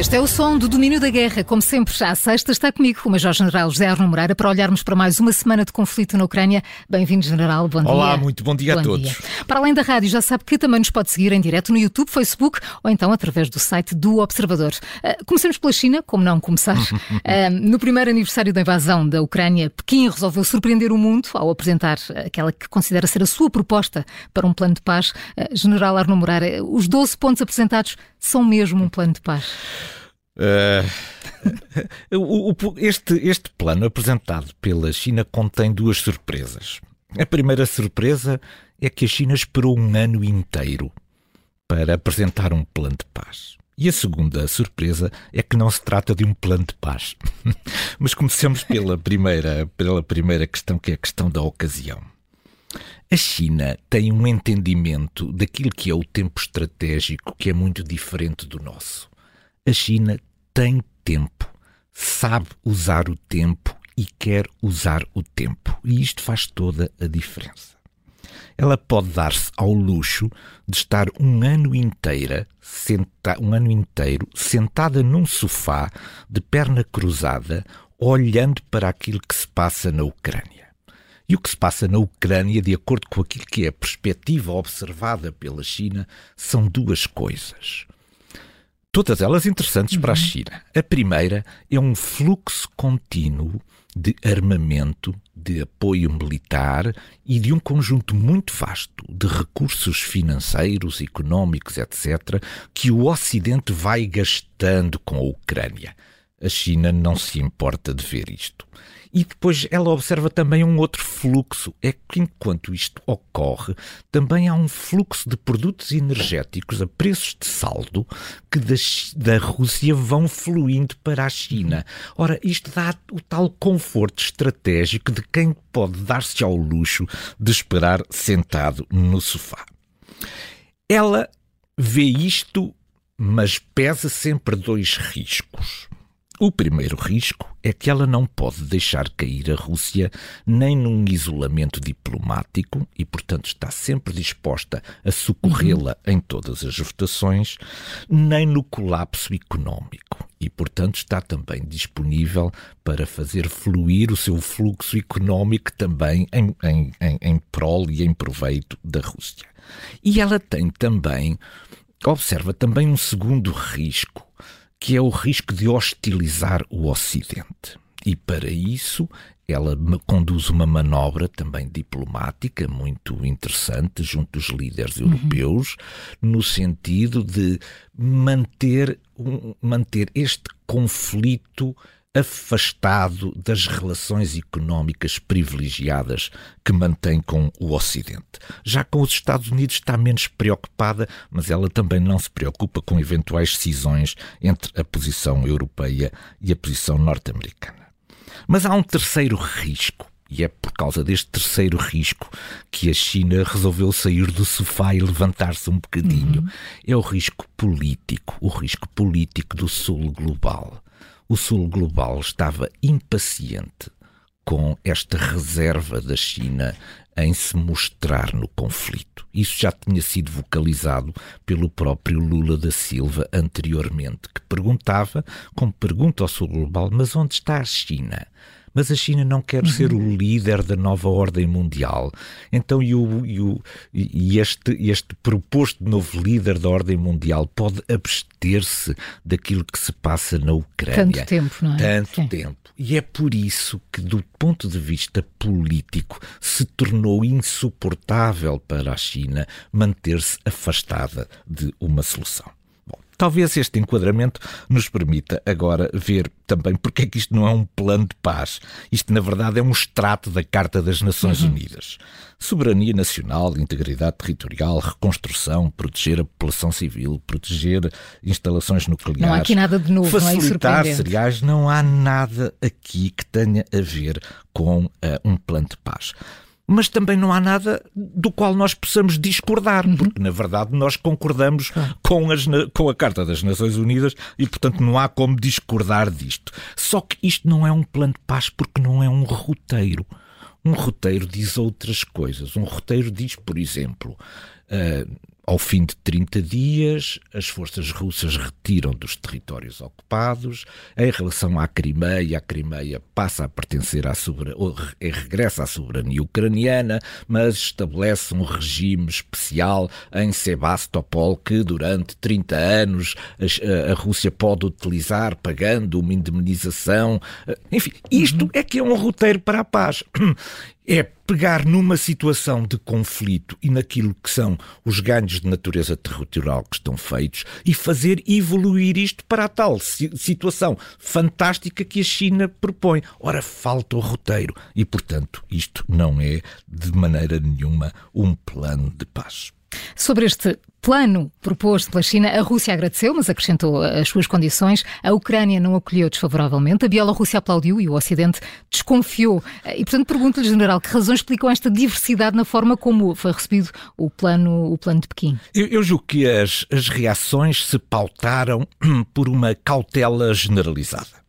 Este é o som do domínio da guerra. Como sempre, já à sexta está comigo o Major-General José Arno Moreira para olharmos para mais uma semana de conflito na Ucrânia. Bem-vindo, General. Bom Olá, dia. Olá, muito bom dia bom a todos. Dia. Para além da rádio, já sabe que também nos pode seguir em direto no YouTube, Facebook ou então através do site do Observador. Uh, comecemos pela China, como não começar. uh, no primeiro aniversário da invasão da Ucrânia, Pequim resolveu surpreender o mundo ao apresentar aquela que considera ser a sua proposta para um plano de paz. Uh, General Arno Moreira, os 12 pontos apresentados são mesmo um plano de paz? Uh, este, este plano apresentado pela China contém duas surpresas. A primeira surpresa é que a China esperou um ano inteiro para apresentar um plano de paz. E a segunda surpresa é que não se trata de um plano de paz. Mas comecemos pela primeira, pela primeira questão, que é a questão da ocasião. A China tem um entendimento daquilo que é o tempo estratégico que é muito diferente do nosso. A China tem tempo, sabe usar o tempo e quer usar o tempo. E isto faz toda a diferença. Ela pode dar-se ao luxo de estar um ano inteira, senta, um ano inteiro sentada num sofá de perna cruzada, olhando para aquilo que se passa na Ucrânia. E o que se passa na Ucrânia, de acordo com aquilo que é a perspectiva observada pela China, são duas coisas todas elas interessantes uhum. para a uhum. China. A primeira é um fluxo contínuo de armamento, de apoio militar e de um conjunto muito vasto de recursos financeiros, económicos, etc., que o Ocidente vai gastando com a Ucrânia. A China não se importa de ver isto. E depois ela observa também um outro fluxo. É que enquanto isto ocorre, também há um fluxo de produtos energéticos a preços de saldo que da, da Rússia vão fluindo para a China. Ora, isto dá o tal conforto estratégico de quem pode dar-se ao luxo de esperar sentado no sofá. Ela vê isto, mas pesa sempre dois riscos. O primeiro risco é que ela não pode deixar cair a Rússia nem num isolamento diplomático e, portanto, está sempre disposta a socorrê-la uhum. em todas as votações, nem no colapso económico e, portanto, está também disponível para fazer fluir o seu fluxo económico também em, em, em, em prol e em proveito da Rússia. E ela tem também, observa também um segundo risco que é o risco de hostilizar o Ocidente. E para isso ela conduz uma manobra também diplomática muito interessante junto dos líderes uhum. europeus, no sentido de manter, manter este conflito afastado das relações económicas privilegiadas que mantém com o Ocidente. Já com os Estados Unidos está menos preocupada, mas ela também não se preocupa com eventuais cisões entre a posição europeia e a posição norte-americana. Mas há um terceiro risco e é por causa deste terceiro risco que a China resolveu sair do sofá e levantar-se um bocadinho. Uhum. É o risco político, o risco político do sul global o Sul global estava impaciente com esta reserva da China em se mostrar no conflito. Isso já tinha sido vocalizado pelo próprio Lula da Silva anteriormente, que perguntava, como pergunta ao Sul Global, mas onde está a China? Mas a China não quer uhum. ser o líder da nova ordem mundial. Então, e, o, e, o, e este, este proposto novo líder da ordem mundial pode abster-se daquilo que se passa na Ucrânia. Tanto tempo, não é? Tanto Sim. tempo. E é por isso que, do ponto de vista político, se tornou insuportável para a China manter-se afastada de uma solução. Talvez este enquadramento nos permita agora ver também porque é que isto não é um plano de paz. Isto, na verdade, é um extrato da Carta das Nações uhum. Unidas. Soberania nacional, integridade territorial, reconstrução, proteger a população civil, proteger instalações nucleares. Não há aqui nada de novo, facilitar não é cereais. Não há nada aqui que tenha a ver com uh, um plano de paz mas também não há nada do qual nós possamos discordar, uhum. porque na verdade nós concordamos com, as, com a Carta das Nações Unidas e, portanto, não há como discordar disto. Só que isto não é um plano de paz porque não é um roteiro. Um roteiro diz outras coisas. Um roteiro diz, por exemplo, uh, ao fim de 30 dias, as forças russas retiram dos territórios ocupados. Em relação à Crimeia, a Crimeia passa a pertencer à soberania, ou regressa à soberania ucraniana, mas estabelece um regime especial em Sebastopol que durante 30 anos a, a Rússia pode utilizar, pagando uma indemnização. Enfim, isto uhum. é que é um roteiro para a paz é pegar numa situação de conflito e naquilo que são os ganhos de natureza territorial que estão feitos e fazer evoluir isto para a tal situação fantástica que a China propõe. Ora, falta o roteiro e, portanto, isto não é de maneira nenhuma um plano de paz. Sobre este plano proposto pela China, a Rússia agradeceu, mas acrescentou as suas condições. A Ucrânia não acolheu desfavoravelmente, a Bielorrússia aplaudiu e o Ocidente desconfiou. E, portanto, pergunto-lhe, General, que razões explicam esta diversidade na forma como foi recebido o plano, o plano de Pequim? Eu, eu julgo que as, as reações se pautaram por uma cautela generalizada.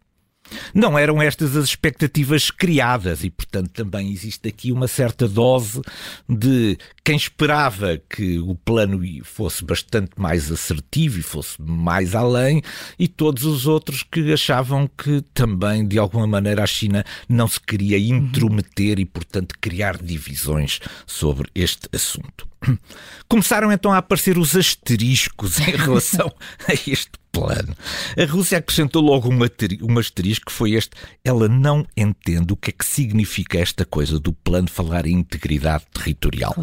Não eram estas as expectativas criadas e, portanto, também existe aqui uma certa dose de quem esperava que o plano fosse bastante mais assertivo e fosse mais além, e todos os outros que achavam que também, de alguma maneira, a China não se queria intrometer e, portanto, criar divisões sobre este assunto. Começaram então a aparecer os asteriscos em relação a este plano. A Rússia acrescentou logo um asterisco que foi este. Ela não entende o que é que significa esta coisa do plano falar em integridade territorial.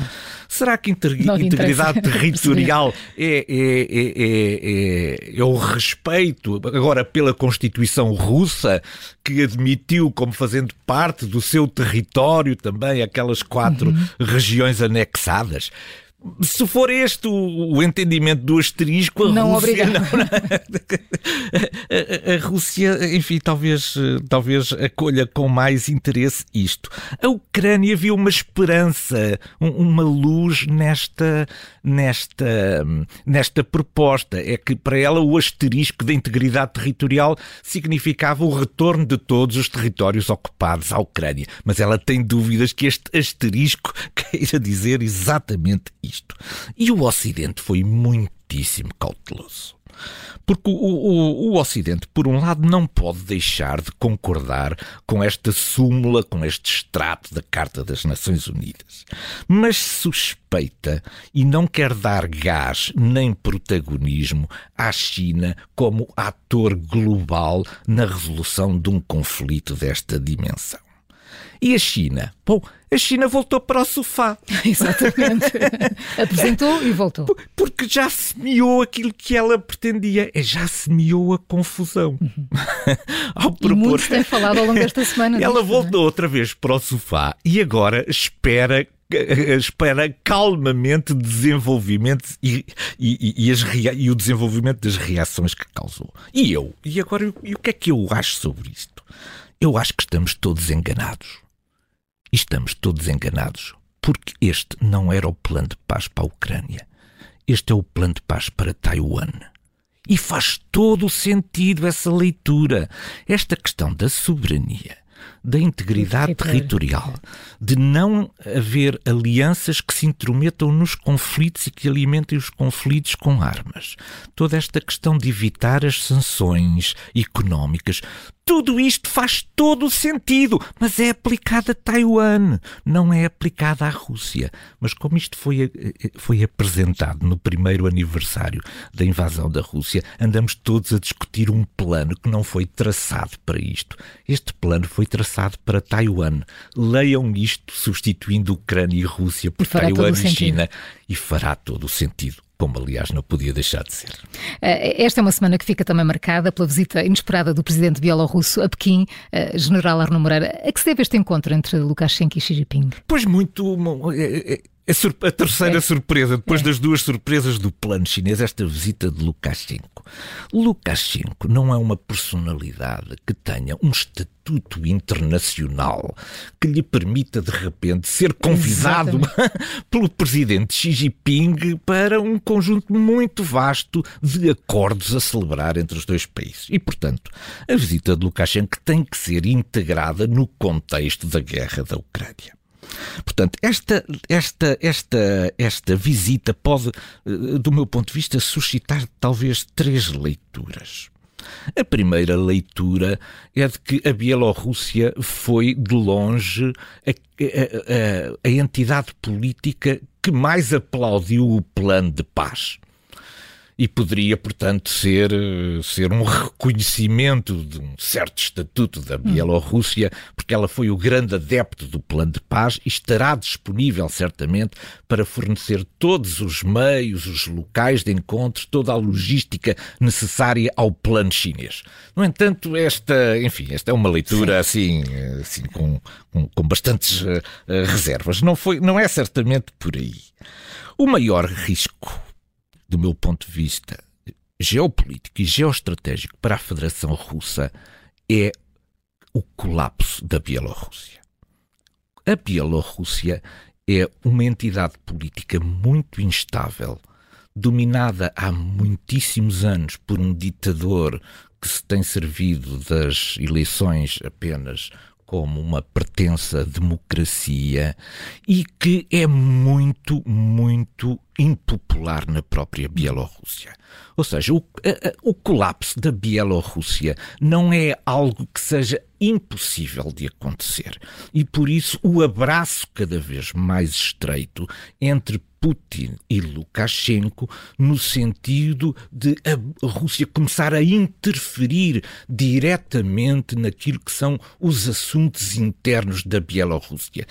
Será que integridade territorial é, é, é, é, o respeito agora pela Constituição russa que admitiu como fazendo parte do seu território também aquelas quatro uhum. regiões anexadas? Se for este o, o, entendimento do asterisco, a não Rússia. Não, a, a, a, Rússia, enfim, talvez, talvez acolha com mais interesse isto. A Ucrânia viu uma esperança, um, uma luz nesta, nesta, nesta proposta. É que para ela o asterisco da integridade territorial significava o retorno de todos os territórios ocupados à Ucrânia. Mas ela tem dúvidas que este asterisco queira dizer exatamente isto. E o Ocidente foi muitíssimo cauteloso. Porque o, o, o, Ocidente, por um lado, não pode deixar de concordar com esta súmula, com este extrato da Carta das Nações Unidas, mas suspeita e não quer dar gás nem protagonismo à China como ator global na resolução de um conflito desta dimensão. E a China? Bom, a China voltou para o sofá. Exatamente. Apresentou e voltou. Porque já semeou aquilo que ela pretendia. É já semeou a confusão. Uhum. ao propor... E muitos têm falado ao longo desta semana. ela disto, é? voltou é? outra vez para o sofá e agora espera espera calmamente desenvolvimento e, e, e, as, e, o desenvolvimento das reações que causou. E eu? E agora, e o que é que eu acho sobre isto? Eu acho que estamos todos enganados. E estamos todos enganados, porque este não era o plano de paz para a Ucrânia. Este é o plano de paz para Taiwan. E faz todo o sentido essa leitura. Esta questão da soberania da integridade territorial, de não haver alianças que se intrometam nos conflitos e que alimentem os conflitos com armas. Toda esta questão de evitar as sanções económicas, tudo isto faz todo o sentido, mas é aplicado a Taiwan, não é aplicado à Rússia. Mas como isto foi, eh, eh, foi apresentado no primeiro aniversário da invasão da Rússia, andamos todos a discutir um plano que não foi traçado para isto. Este plano foi traçado para Taiwan. Leiam isto substituindo Ucrânia e Rússia por Taiwan e China e fará todo o sentido como aliás não podia deixar de ser. Eh, esta é uma semana que fica também marcada pela visita inesperada do presidente bielorrusso a Pequim, eh, general Arno Moreira. A que se deve este encontro entre Lukashenko e Xi Jinping? Pois muito. Eh, a, terceira é. surpresa, depois é. das duas surpresas do plano chinês, esta visita de Lukashenko. Lukashenko não é uma personalidade que tenha um estatuto internacional que lhe permita de repente ser convidado pelo presidente Xi Jinping para um conjunto muito vasto de acordos a celebrar entre os dois países. E, portanto, a visita de Lukashenko tem que ser integrada no contexto da guerra da Ucrânia. Portanto, esta, esta, esta, esta visita pode, eh, do meu ponto de vista, suscitar talvez três leituras. A primeira leitura é de que a Bielorrússia foi, de longe, a, a, a, a entidade política que mais aplaudiu o plano de paz e poderia, portanto, ser, ser um reconhecimento de um certo estatuto da Bielorrússia, porque ela foi o grande adepto do plano de paz e estará disponível, certamente, para fornecer todos os meios, os locais de encontro, toda a logística necessária ao plano chinês. No entanto, esta, enfim, esta é uma leitura assim, assim com, com, com bastantes uh, uh, reservas. Não, foi, não é certamente por aí. O maior risco do meu ponto de vista geopolítico e geoestratégico para a Federação Russa é o colapso da Bielorrússia. A Bielorrússia é uma entidade política muito instável, dominada há muitíssimos anos por um ditador que se tem servido das eleições apenas como uma pertença democracia e que é muito, muito impopular na própria Bielorrússia. Ou seja, o, o colapso da Bielorrússia não é algo que seja impossível de acontecer. E por isso o abraço cada vez mais estreito entre Putin e Lukashenko no sentido de a Rússia começar a interferir diretamente naquilo que são os assuntos internos da Bielorrússia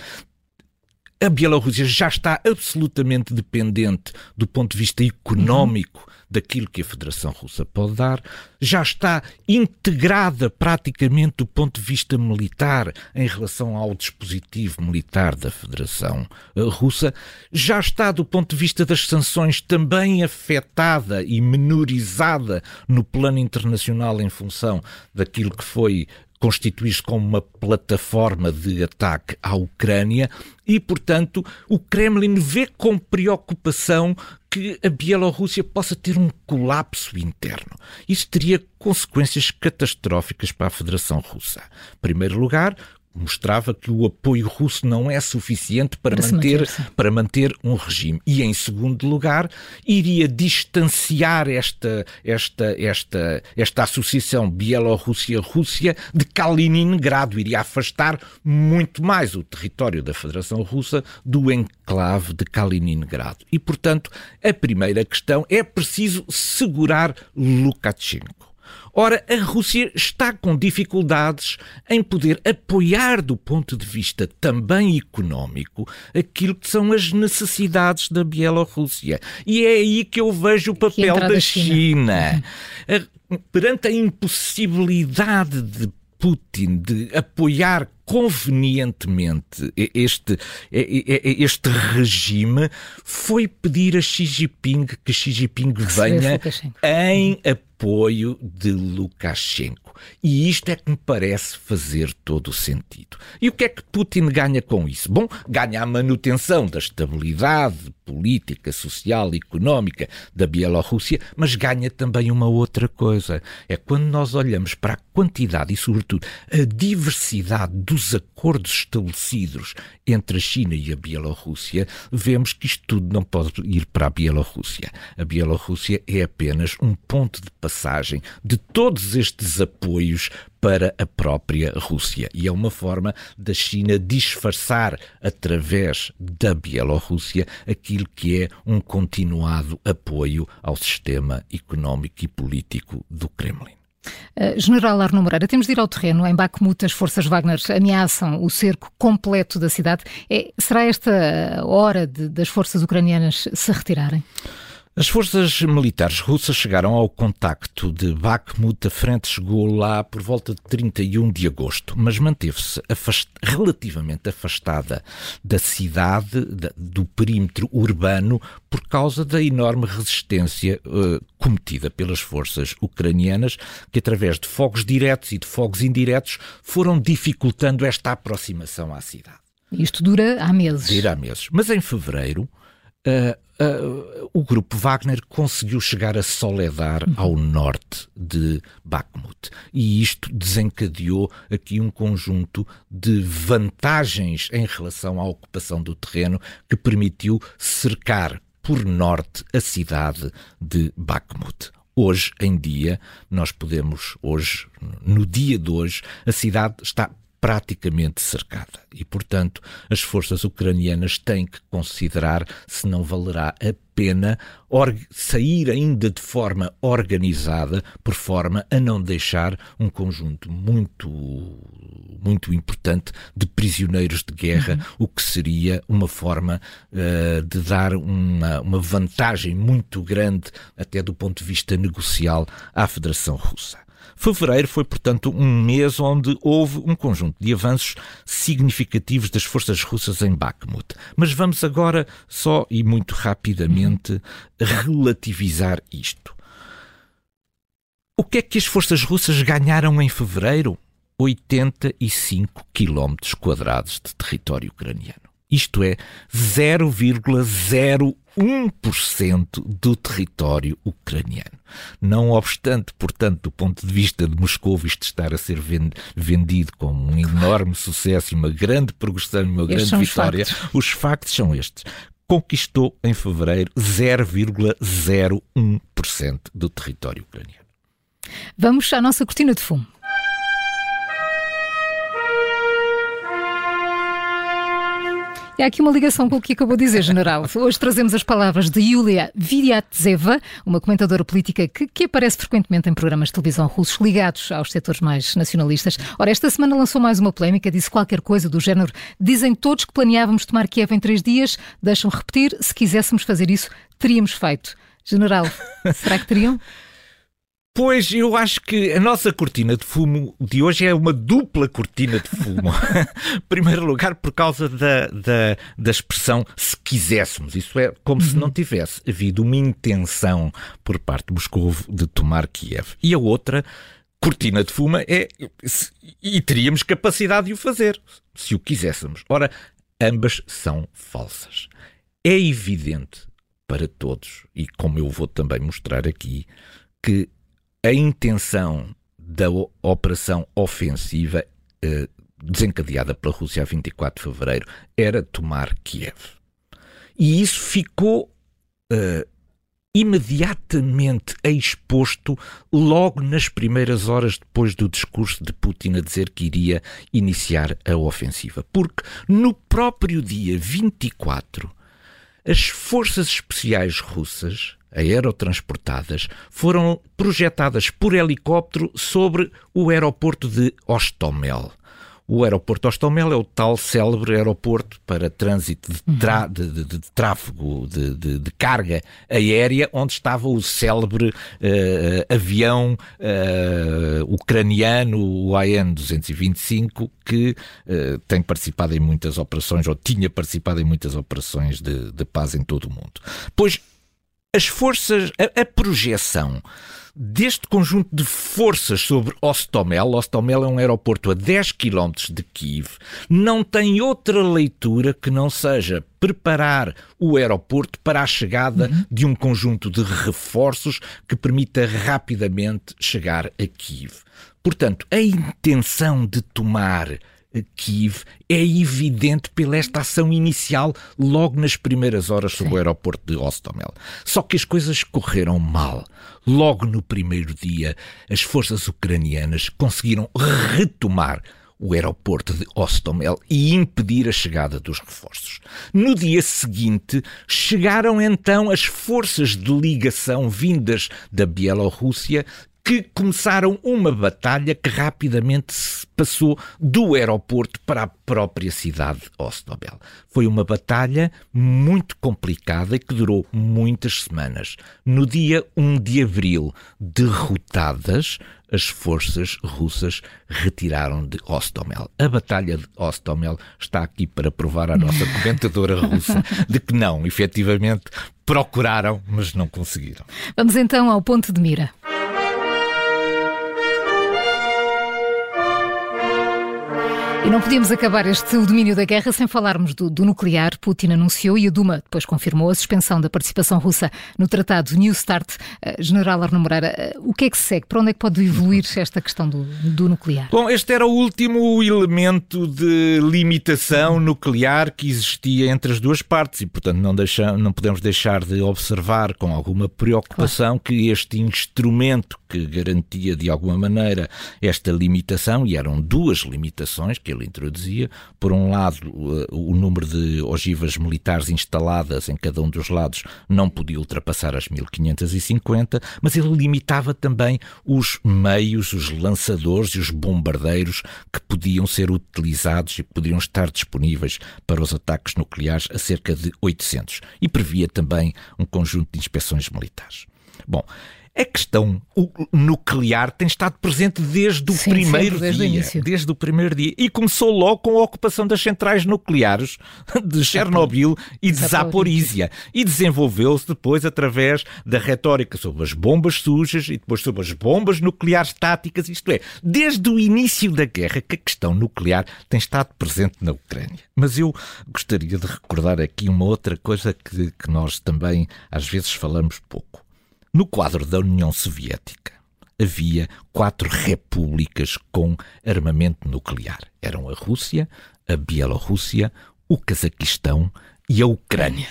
a Bielorrússia já está absolutamente dependente do ponto de vista económico uhum. daquilo que a Federação Russa pode dar, já está integrada praticamente do ponto de vista militar em relação ao dispositivo militar da Federação eh, Russa, já está do ponto de vista das sanções também afetada e menorizada no plano internacional em função daquilo que foi constituir-se como uma plataforma de ataque à Ucrânia e, portanto, o Kremlin vê com preocupação que a Bielorrússia possa ter um colapso interno. Isso teria consequências catastróficas para a Federação Russa. Em primeiro lugar, mostrava que o apoio russo não é suficiente para, para manter, para manter um regime. E, em segundo lugar, iria distanciar esta, esta, esta, esta associação Bielorrússia-Rússia de Kaliningrado, iria afastar muito mais o território da Federação Russa do enclave de Kaliningrado. E, portanto, a primeira questão é preciso segurar Lukashenko. Ora, a Rússia está com dificuldades em poder apoiar, do ponto de vista também económico, aquilo que são as necessidades da Bielorrússia. E é aí que eu vejo o papel da China. China. Perante a impossibilidade de Putin de apoiar convenientemente este, este regime foi pedir a Xi Jinping que Xi Jinping venha em apoio de Lukashenko. E isto é que me parece fazer todo o sentido. E o que é que Putin ganha com isso? Bom, ganha a manutenção da estabilidade política, social e económica da Bielorrússia, mas ganha também uma outra coisa. É quando nós olhamos para a quantidade e, sobretudo, a diversidade dos acordos estabelecidos entre a China e a Bielorrússia, vemos que isto tudo não pode ir para a Bielorrússia. A Bielorrússia é apenas um ponto de passagem de todos estes apoios para a própria Rússia. E é uma forma da China disfarçar, através da Bielorrússia, aquilo que é um continuado apoio ao sistema económico e político do Kremlin. Uh, General Arno Moreira, temos de ir ao terreno. Em Bakhmut, as forças Wagner ameaçam o cerco completo da cidade. É, será esta hora de, das forças ucranianas se retirarem? As forças militares russas chegaram ao contacto de Bakhmut, a frente chegou lá por volta de 31 de agosto, mas manteve-se afast relativamente afastada da cidade, da, do perímetro urbano, por causa da enorme resistência uh, cometida pelas forças ucranianas, que através de fogos diretos e de fogos indiretos foram dificultando esta aproximação à cidade. Isto dura há meses. Dura há meses. Mas em fevereiro, uh, uh, o grupo Wagner conseguiu chegar a Soledar, uhum. ao norte de Bakhmut. E isto desencadeou aqui um conjunto de vantagens em relação à ocupação do terreno que permitiu cercar por norte a cidade de Bakhmut. Hoje em dia, nós podemos, hoje, no dia de hoje, a cidade está praticamente cercada. E, portanto, as forças ucranianas têm que considerar se não valerá a pena sair ainda de forma organizada, por forma a não deixar um conjunto muito, muito importante de prisioneiros de guerra, uhum. o que seria uma forma uh, de dar uma, uma vantagem muito grande, até do ponto de vista negocial, à Federação Russa. Fevereiro foi, portanto, um mês onde houve um conjunto de avanços significativos das forças russas em Bakhmut. Mas vamos agora só e muito rapidamente relativizar isto. O que é que as forças russas ganharam em fevereiro? 85 quilómetros quadrados de território ucraniano. Isto é 0,01% do território ucraniano. Não obstante, portanto, do ponto de vista de Moscou, isto estar a ser vendido como um enorme sucesso e uma grande progressão e uma grande vitória, os factos. os factos são estes conquistou em fevereiro 0,01% do território ucraniano. Vamos à nossa cortina de fumo. E há aqui uma ligação com o que acabou de dizer, General. Hoje trazemos as palavras de Yulia Viriatzeva, uma comentadora política que, que, aparece frequentemente em programas de televisão russos ligados aos setores mais nacionalistas. Ora, esta semana lançou mais uma polémica, disse qualquer coisa do género: dizem todos que planeávamos tomar Kiev em três dias, deixam repetir, se quiséssemos fazer isso, teríamos feito. General, será que teriam? Pois, eu acho que a nossa cortina de fumo de hoje é uma dupla cortina de fumo. Primeiro lugar, por causa da, da, da expressão se quiséssemos. Isso é como uhum. se não tivesse havido uma intenção por parte de Moscou de tomar Kiev. E a outra cortina de fumo é. E teríamos capacidade de o fazer, se o quiséssemos. Ora, ambas são falsas. É evidente para todos, e como eu vou também mostrar aqui, que a intenção da operação ofensiva eh, desencadeada pela Rússia a 24 de fevereiro era tomar Kiev. E isso ficou eh, imediatamente exposto logo nas primeiras horas depois do discurso de Putin a dizer que iria iniciar a ofensiva. Porque no próprio dia 24, as forças especiais russas aerotransportadas foram projetadas por helicóptero sobre o aeroporto de Ostomel. O aeroporto Ostomel é o tal célebre aeroporto para trânsito de, uhum. de, de, de tráfego de, carga aérea, onde estava o célebre uh, avião uh, ucraniano, o AN-225, que uh, tem participado em muitas operações, ou tinha participado em muitas operações de, de paz em todo o mundo. Pois as forças, a, a projeção deste conjunto de forças sobre Ostomel, Ostomel é um aeroporto a 10 km de Kiev, não tem outra leitura que não seja preparar o aeroporto para a chegada uhum. de um conjunto de reforços que permita rapidamente chegar a Kiev. Portanto, a intenção de tomar Kiev é evidente pela esta ação inicial logo nas primeiras horas sobre Sim. o aeroporto de Ostomel. Só que as coisas correram mal. Logo no primeiro dia, as forças ucranianas conseguiram retomar o aeroporto de Ostomel e impedir a chegada dos reforços. No dia seguinte, chegaram então as forças de ligação vindas da Bielorrússia que começaram uma batalha que rapidamente se passou do aeroporto para a própria cidade de Ostobel. Foi uma batalha muito complicada e que durou muitas semanas. No dia 1 de abril, derrotadas, as forças russas retiraram de Ostomel. A Batalha de Ostomel está aqui para provar à nossa comentadora russa de que não, efetivamente, procuraram, mas não conseguiram. Vamos então ao ponto de mira. E não podíamos acabar este o domínio da guerra sem falarmos do, do, nuclear. Putin anunciou e a Duma depois confirmou a suspensão da participação russa no tratado New START. Uh, General Arno Moreira, uh, o que é que segue? Para onde é que pode evoluir esta questão do, do nuclear? Bom, este era o último elemento de limitação nuclear que existia entre as duas partes e, portanto, não, deixa, não podemos deixar de observar com alguma preocupação claro. que este instrumento que garantia de alguma maneira esta limitação, e eram duas limitações que ele introduzia. Por um lado, o número de ogivas militares instaladas em cada um dos lados não podia ultrapassar as 1550, mas ele limitava também os meios, os lançadores e os bombardeiros que podiam ser utilizados e podiam estar disponíveis para os ataques nucleares a cerca de 800. E previa também um conjunto de inspeções militares. Bom, a questão nuclear tem estado presente desde o Sim, primeiro desde dia. O desde o primeiro dia. E começou logo com a ocupação das centrais nucleares de Chernobyl e de Zaporizhia. E desenvolveu-se depois através da retórica sobre as bombas sujas e depois sobre as bombas nucleares táticas. Isto é, desde o início da guerra que a questão nuclear tem estado presente na Ucrânia. Mas eu gostaria de recordar aqui uma outra coisa que, que nós também às vezes falamos pouco. No quadro da União Soviética, havia quatro repúblicas com armamento nuclear. Eram a Rússia, a Bielorrússia, o Cazaquistão e a Ucrânia.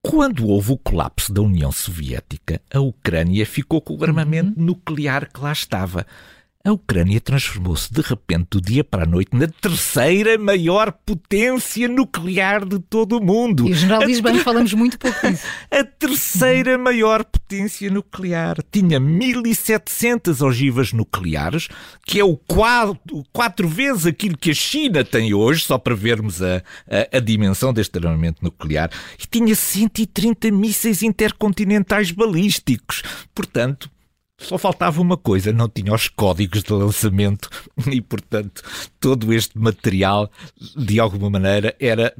Quando houve o colapso da União Soviética, a Ucrânia ficou com o armamento uhum. nuclear que lá estava a Ucrânia transformou-se de repente do dia para a noite na terceira maior potência nuclear de todo o mundo. E o general diz bem, falamos muito pouco disso. A terceira maior potência nuclear. Tinha 1.700 ogivas nucleares, que é o quatro, quatro vezes aquilo que a China tem hoje, só para vermos a, a, a dimensão deste armamento nuclear. E tinha 130 mísseis intercontinentais balísticos. Portanto, só faltava uma coisa, não tinha os códigos de lançamento e, portanto, todo este material, de alguma maneira, era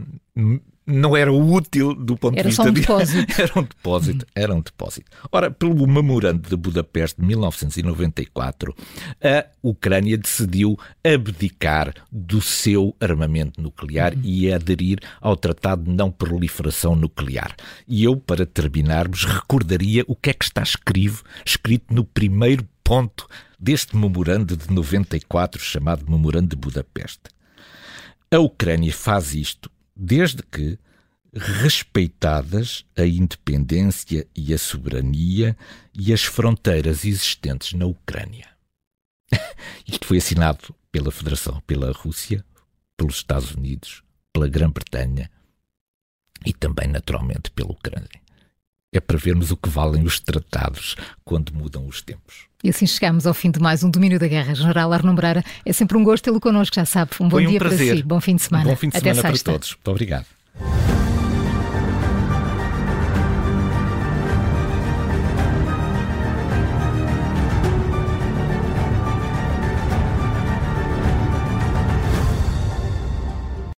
não era útil do ponto era de vista só um depósito. De... Era um depósito, era um depósito. Ora, pelo memorando de Budapeste de 1994, a Ucrânia decidiu abdicar do seu armamento nuclear uhum. e aderir ao Tratado de Não Proliferação Nuclear. E eu, para terminarmos, recordaria o que é que está escrito, escrito no primeiro ponto deste memorando de 94, chamado Memorando de Budapeste. A Ucrânia faz isto desde que respeitadas a independência e a soberania e as fronteiras existentes na Ucrânia. Isto foi assinado pela Federação, pela Rússia, pelos Estados Unidos, pela Grã-Bretanha e também, naturalmente, pela Ucrânia. É para vermos o que valem os tratados quando mudam os tempos. E assim chegamos ao fim de mais um Domínio da Guerra. General Moreira, é sempre um gosto tê-lo connosco, já sabe. Um bom dia prazer. para si, bom fim de semana. Bom fim de semana para todos. Muito obrigado.